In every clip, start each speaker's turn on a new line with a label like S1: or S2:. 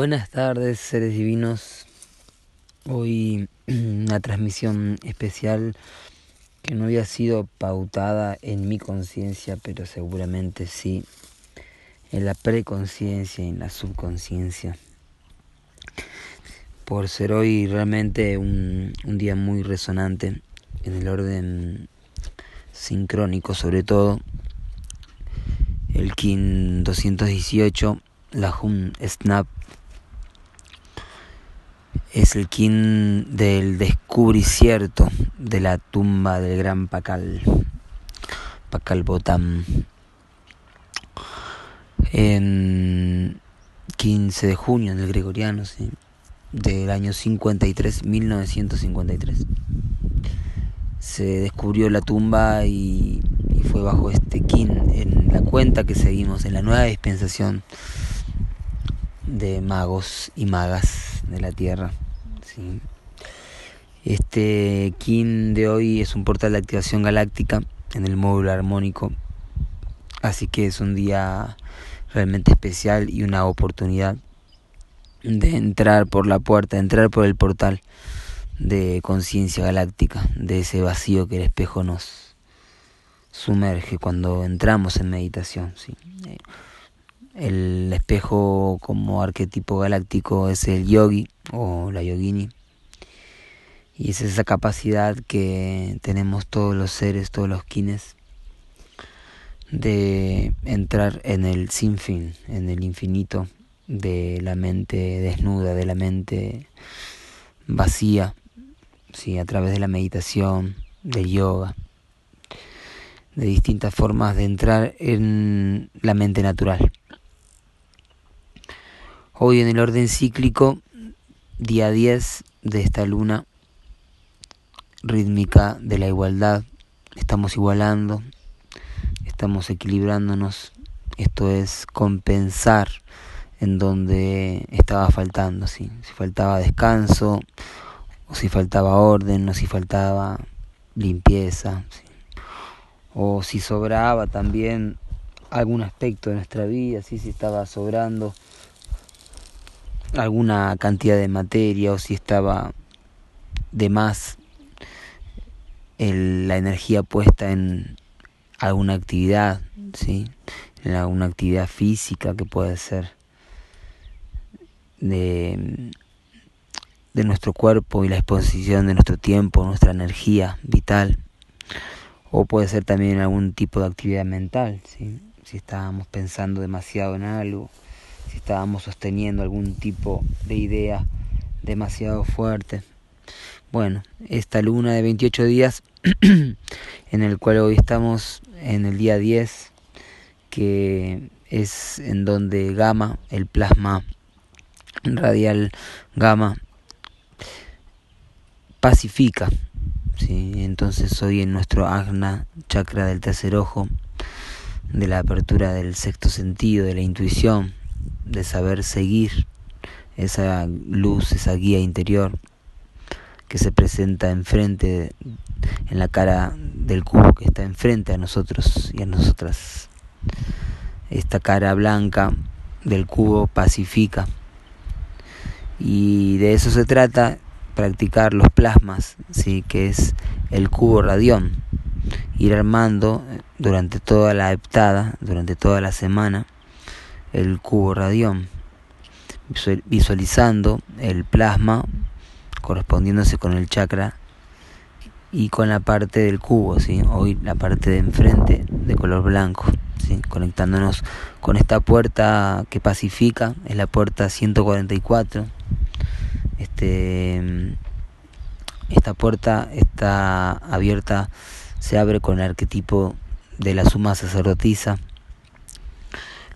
S1: Buenas tardes, seres divinos. Hoy una transmisión especial que no había sido pautada en mi conciencia, pero seguramente sí en la preconciencia y en la subconsciencia. Por ser hoy realmente un, un día muy resonante en el orden sincrónico, sobre todo el KIN 218, la HUM SNAP es el kin del descubricierto de la tumba del gran Pacal, Pacal Botam. En 15 de junio del gregoriano, ¿sí? del año 53, 1953. Se descubrió la tumba y, y fue bajo este kin en la cuenta que seguimos en la nueva dispensación de magos y magas de la Tierra. ¿sí? Este Kin de hoy es un portal de activación galáctica en el módulo armónico, así que es un día realmente especial y una oportunidad de entrar por la puerta, de entrar por el portal de conciencia galáctica, de ese vacío que el espejo nos sumerge cuando entramos en meditación. ¿sí? El espejo como arquetipo galáctico es el yogi o la yogini. Y es esa capacidad que tenemos todos los seres, todos los kines, de entrar en el sin fin, en el infinito de la mente desnuda, de la mente vacía, ¿sí? a través de la meditación, del yoga, de distintas formas de entrar en la mente natural. Hoy en el orden cíclico, día 10 de esta luna rítmica de la igualdad, estamos igualando, estamos equilibrándonos, esto es compensar en donde estaba faltando, si faltaba descanso, o si faltaba orden, o si faltaba limpieza, o si sobraba también algún aspecto de nuestra vida, ¿sí? si estaba sobrando alguna cantidad de materia o si estaba de más el, la energía puesta en alguna actividad, ¿sí? en alguna actividad física que puede ser de, de nuestro cuerpo y la exposición de nuestro tiempo, nuestra energía vital, o puede ser también algún tipo de actividad mental, ¿sí? si estábamos pensando demasiado en algo si estábamos sosteniendo algún tipo de idea demasiado fuerte. Bueno, esta luna de 28 días, en el cual hoy estamos en el día 10, que es en donde gamma, el plasma radial gamma, pacifica. ¿sí? Entonces hoy en nuestro agna, chakra del tercer ojo, de la apertura del sexto sentido, de la intuición, de saber seguir esa luz, esa guía interior que se presenta enfrente, en la cara del cubo que está enfrente a nosotros y a nosotras. Esta cara blanca del cubo pacifica. Y de eso se trata, practicar los plasmas, ¿sí? que es el cubo radión. Ir armando durante toda la heptada, durante toda la semana, el cubo radión, visualizando el plasma correspondiéndose con el chakra y con la parte del cubo, ¿sí? hoy la parte de enfrente de color blanco, ¿sí? conectándonos con esta puerta que pacifica, es la puerta 144. Este, esta puerta está abierta, se abre con el arquetipo de la suma sacerdotisa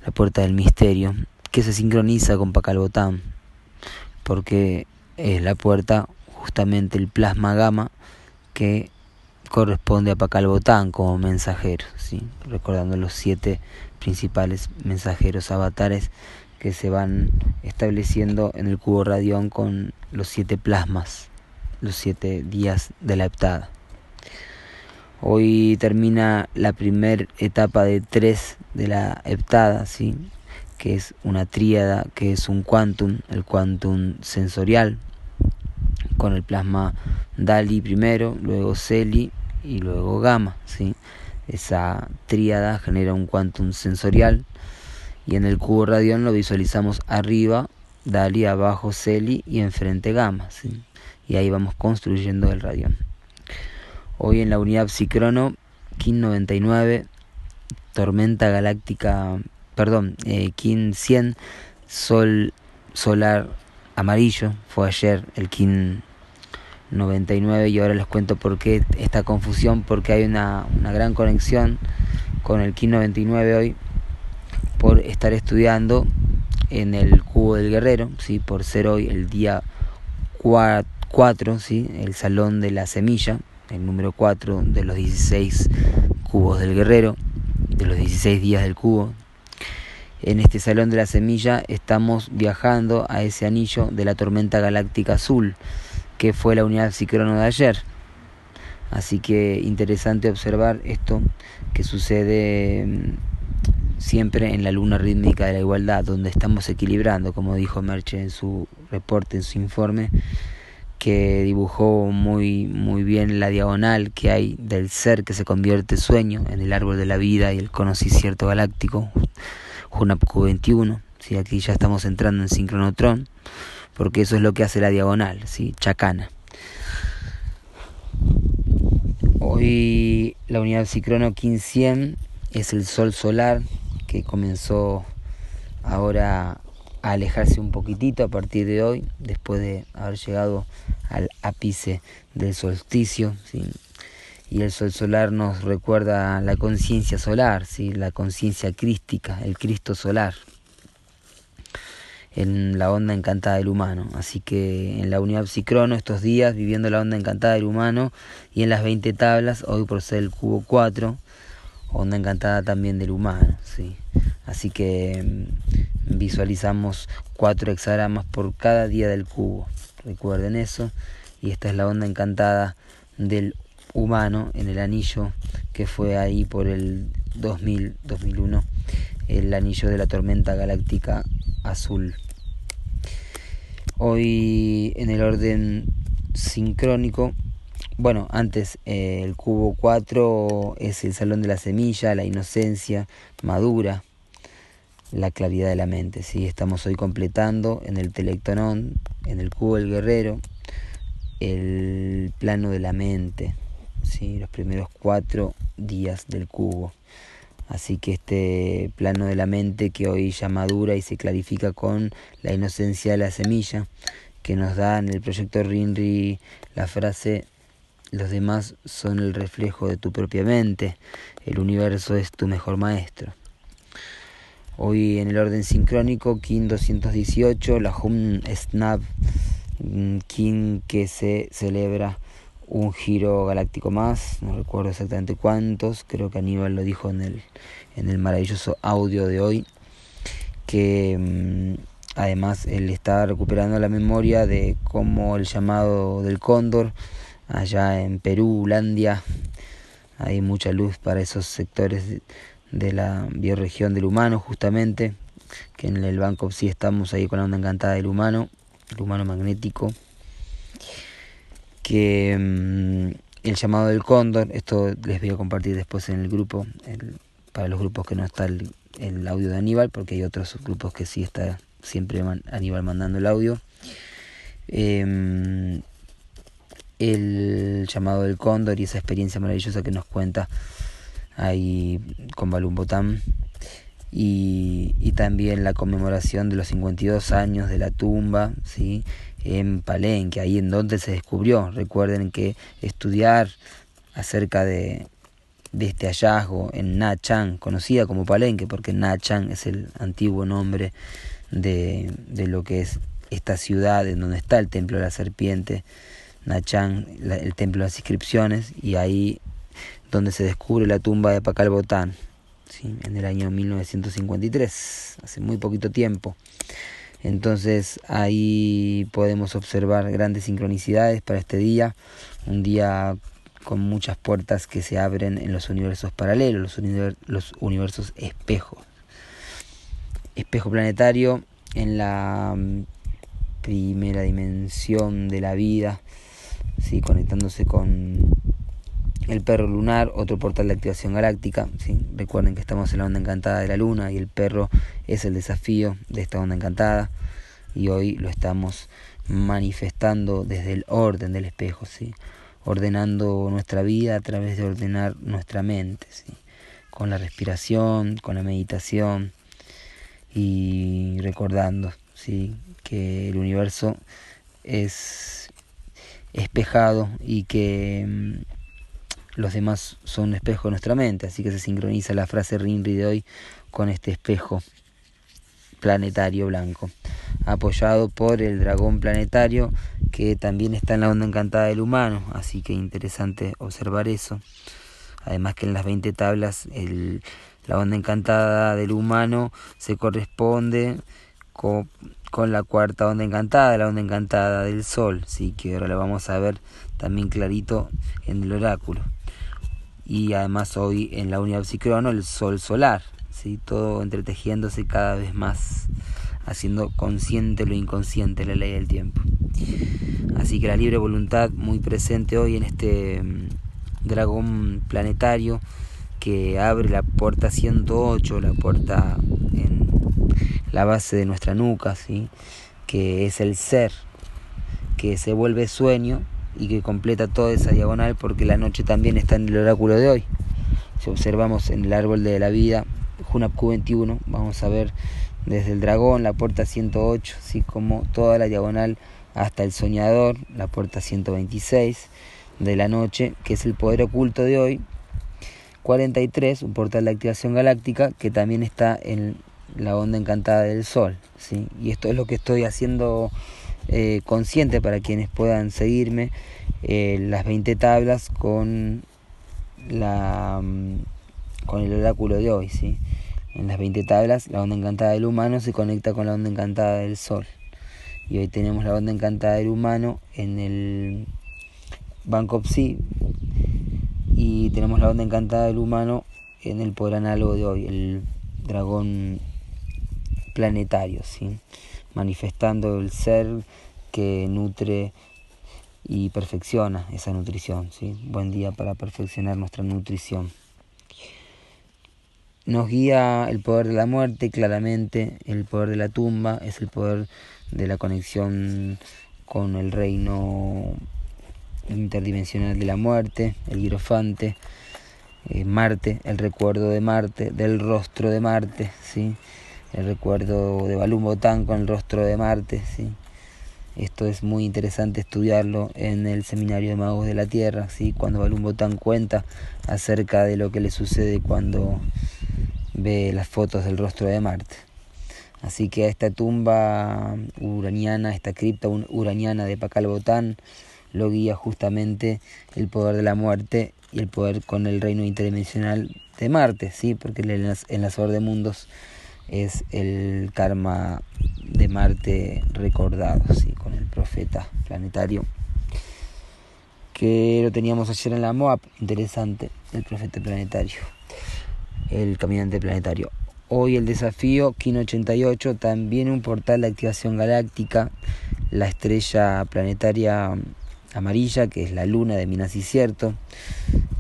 S1: la puerta del misterio, que se sincroniza con Pacalbotán, porque es la puerta justamente el plasma gamma que corresponde a Pacalbotán como mensajero, ¿sí? recordando los siete principales mensajeros avatares que se van estableciendo en el cubo radión con los siete plasmas, los siete días de la heptada. Hoy termina la primera etapa de tres de la heptada, ¿sí? que es una tríada, que es un quantum, el quantum sensorial, con el plasma DALI primero, luego CELI y luego gamma. ¿sí? Esa tríada genera un quantum sensorial y en el cubo radión lo visualizamos arriba, DALI, abajo CELI y enfrente gamma. ¿sí? Y ahí vamos construyendo el radión. Hoy en la unidad Psicrono, KIN 99, tormenta galáctica, perdón, eh, KIN 100, sol solar amarillo, fue ayer el KIN 99 y ahora les cuento por qué esta confusión, porque hay una, una gran conexión con el KIN 99 hoy por estar estudiando en el cubo del guerrero, ¿sí? por ser hoy el día 4, ¿sí? el salón de la semilla, el número 4 de los 16 cubos del guerrero, de los 16 días del cubo. En este salón de la semilla estamos viajando a ese anillo de la tormenta galáctica azul, que fue la unidad psicrono de ayer. Así que interesante observar esto que sucede mm, siempre en la luna rítmica de la igualdad, donde estamos equilibrando, como dijo Merche en su reporte, en su informe, que dibujó muy, muy bien la diagonal que hay del ser que se convierte sueño en el árbol de la vida y el conocimiento galáctico, Junapku 21. ¿sí? Aquí ya estamos entrando en sincronotron, porque eso es lo que hace la diagonal, ¿sí? chacana. Hoy la unidad Cicrono 1500 es el sol solar que comenzó ahora alejarse un poquitito a partir de hoy, después de haber llegado al ápice del solsticio. Y el sol solar nos recuerda la conciencia solar, ¿sí? la conciencia crística, el Cristo solar, en la onda encantada del humano. Así que en la unidad psicrono estos días, viviendo la onda encantada del humano, y en las 20 tablas, hoy por ser el cubo 4, onda encantada también del humano. ¿sí? Así que mm, visualizamos cuatro hexagramas por cada día del cubo. Recuerden eso. Y esta es la onda encantada del humano en el anillo que fue ahí por el 2000, 2001, el anillo de la tormenta galáctica azul. Hoy en el orden sincrónico, bueno, antes eh, el cubo 4 es el salón de la semilla, la inocencia madura, la claridad de la mente. ¿sí? Estamos hoy completando en el telectonón, en el cubo del guerrero, el plano de la mente, ¿sí? los primeros cuatro días del cubo. Así que este plano de la mente que hoy ya madura y se clarifica con la inocencia de la semilla, que nos da en el proyecto Rinri la frase los demás son el reflejo de tu propia mente, el universo es tu mejor maestro. Hoy en el orden sincrónico, King 218, la Hum Snap King que se celebra un giro galáctico más, no recuerdo exactamente cuántos, creo que Aníbal lo dijo en el, en el maravilloso audio de hoy, que mm, además él está recuperando la memoria de cómo el llamado del cóndor allá en Perú, Landia, hay mucha luz para esos sectores de la bioregión del humano, justamente, que en el Banco sí estamos ahí con la onda encantada del humano, el humano magnético, que mm, el llamado del cóndor, esto les voy a compartir después en el grupo, para los grupos que no está el, audio de Aníbal, porque hay otros grupos que sí está siempre Aníbal mandando el audio. Em, el llamado del cóndor y esa experiencia maravillosa que nos cuenta ahí con Balum y, y, también la conmemoración de los 52 años de la tumba ¿sí? en Palenque, ahí en donde se descubrió. Recuerden que estudiar acerca de, de este hallazgo en Na Chang, conocida como Palenque, porque Na Chang es el antiguo nombre de, de lo que es esta ciudad en donde está el templo de la serpiente, Na Chang, el templo de las inscripciones, y ahí donde se descubre la tumba de Pakal Botán, en el año 1953, hace muy poquito tiempo. Entonces ahí podemos observar grandes sincronicidades para este día, un día con muchas puertas que se abren en los universos paralelos, los, los universos espejos. espejo planetario en la mm, primera dimensión de la vida, ¿sí? conectándose con el perro lunar, otro portal de activación galáctica. Recuerden que estamos en la onda encantada de la luna y el perro es el desafío de esta onda encantada y hoy lo estamos manifestando desde el orden del espejo, ¿sí? ordenando nuestra vida a través de ordenar nuestra mente, ¿sí? con la respiración, con la meditación y recordando ¿sí? que el universo es espejado y que mm, los demás son un espejo de nuestra mente, así que se sincroniza la frase Rinri de hoy con este espejo planetario blanco, apoyado por el dragón planetario que también está en la onda encantada del humano, así que interesante observar eso. Además que en las 20 tablas el, la onda encantada del humano se corresponde con, con, la cuarta onda encantada, la onda encantada del sol, sí que ahora la vamos a ver también clarito en el oráculo y además hoy en la unidad psicrono el sol solar, ¿sí? todo entretejiéndose cada vez más, haciendo consciente lo inconsciente, la ley del tiempo. Así que la libre voluntad muy presente hoy en este mm, dragón planetario que abre la puerta 108, la puerta en la base de nuestra nuca, ¿sí? que es el ser, que se vuelve sueño y que completa toda esa diagonal porque la noche también está en el oráculo de hoy. Si observamos en el árbol de la vida, Junap Q21, vamos a ver desde el dragón, la puerta 108, así como toda la diagonal hasta el soñador, la puerta 126 de la noche, que es el poder oculto de hoy. 43, un portal de activación galáctica que también está en la onda encantada del sol. ¿sí? Y esto es lo que estoy haciendo eh, consciente para quienes puedan seguirme eh, las 20 tablas con la mm, con el oráculo de hoy ¿sí? en las 20 tablas la onda encantada del humano se conecta con la onda encantada del sol y hoy tenemos la onda encantada del humano en el Banco Psi y tenemos la onda encantada del humano en el poder análogo de hoy el dragón planetario ¿sí? Manifestando el ser que nutre y perfecciona esa nutrición. ¿sí? Buen día para perfeccionar nuestra nutrición. Nos guía el poder de la muerte, claramente el poder de la tumba es el poder de la conexión con el reino interdimensional de la muerte, el hierofante, eh, Marte, el recuerdo de Marte, del rostro de Marte, ¿sí? El recuerdo de Balum Botán con el rostro de Marte, ¿sí? Esto es muy interesante estudiarlo en el Seminario de Magos de la Tierra, ¿sí? cuando Balum Botán cuenta acerca de lo que le sucede cuando ve las fotos del rostro de Marte. Así que a esta tumba uraniana, esta cripta uraniana de Pacal Botán, lo guía justamente el poder de la muerte y el poder con el reino interdimensional de Marte, ¿sí? porque el enlazador de mundos es el karma de Marte recordado, ¿sí? con el profeta planetario, que lo teníamos ayer en la MOAP, interesante, el profeta planetario, el caminante planetario. Hoy el desafío, Kino 88, también un portal de activación galáctica, la estrella planetaria amarilla, que es la luna de Minas y Cierto,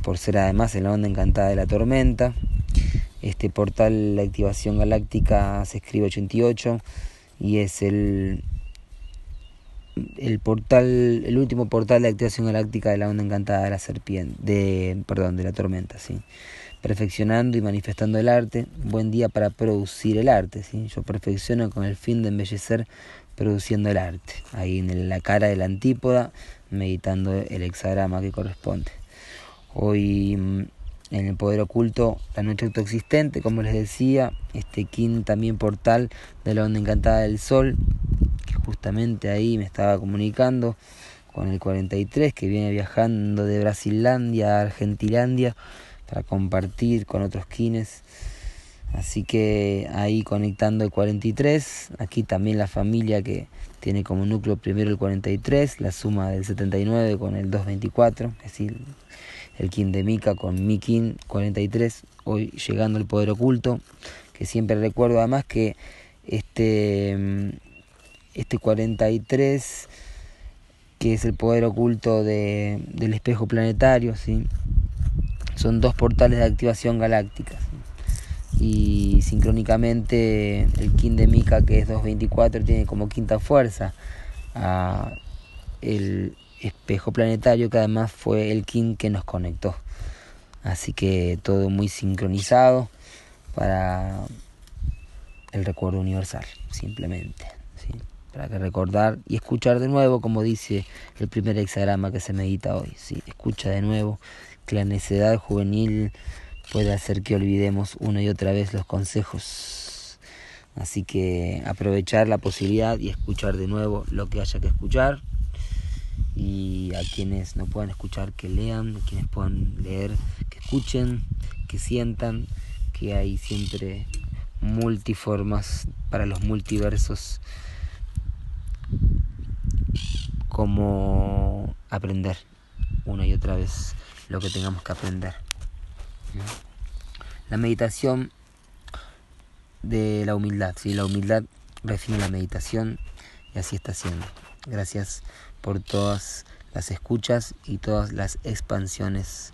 S1: por ser además en la onda encantada de la tormenta, este portal, la activación galáctica, se escribe 88 y es el, el portal, el último portal de activación galáctica de la onda encantada de la serpiente, de, perdón, de la tormenta, ¿sí? Perfeccionando y manifestando el arte, buen día para producir el arte, ¿sí? Yo perfecciono con el fin de embellecer produciendo el arte. Ahí en la cara de la antípoda, meditando el hexagrama que corresponde. Hoy mm, en el poder oculto, la noche autoexistente, como les decía, este King también portal de la onda encantada del sol, que justamente ahí me estaba comunicando con el 43 que viene viajando de Brasilandia a Argentilandia para compartir con otros kines. Así que ahí conectando el 43, aquí también la familia que tiene como núcleo primero el 43, la suma del 79 con el 224, es decir, el King de Mika con mi King 43, hoy llegando el poder oculto, que siempre recuerdo además que este, este 43 que es el poder oculto de, del espejo planetario, ¿sí? son dos portales de activación galáctica. Y sincrónicamente el Kin de Mika, que es 224, tiene como quinta fuerza a el espejo planetario, que además fue el Kin que nos conectó. Así que todo muy sincronizado para el recuerdo universal, simplemente. Para que recordar y escuchar de nuevo, como dice el primer hexagrama que se medita hoy. ¿sí? Escucha de nuevo que la necedad juvenil puede hacer que olvidemos una y otra vez los consejos. Así que aprovechar la posibilidad y escuchar de nuevo lo que haya que escuchar. Y a quienes no puedan escuchar, que lean, a quienes puedan leer, que escuchen, que sientan que hay siempre multiformas para los multiversos como aprender una y otra vez lo que tengamos que aprender. La meditación de la humildad, ¿sí? la humildad refina la meditación y así está siendo. Gracias por todas las escuchas y todas las expansiones.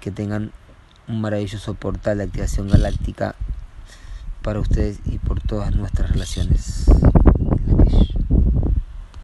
S1: Que tengan un maravilloso portal de activación galáctica para ustedes y por todas nuestras relaciones.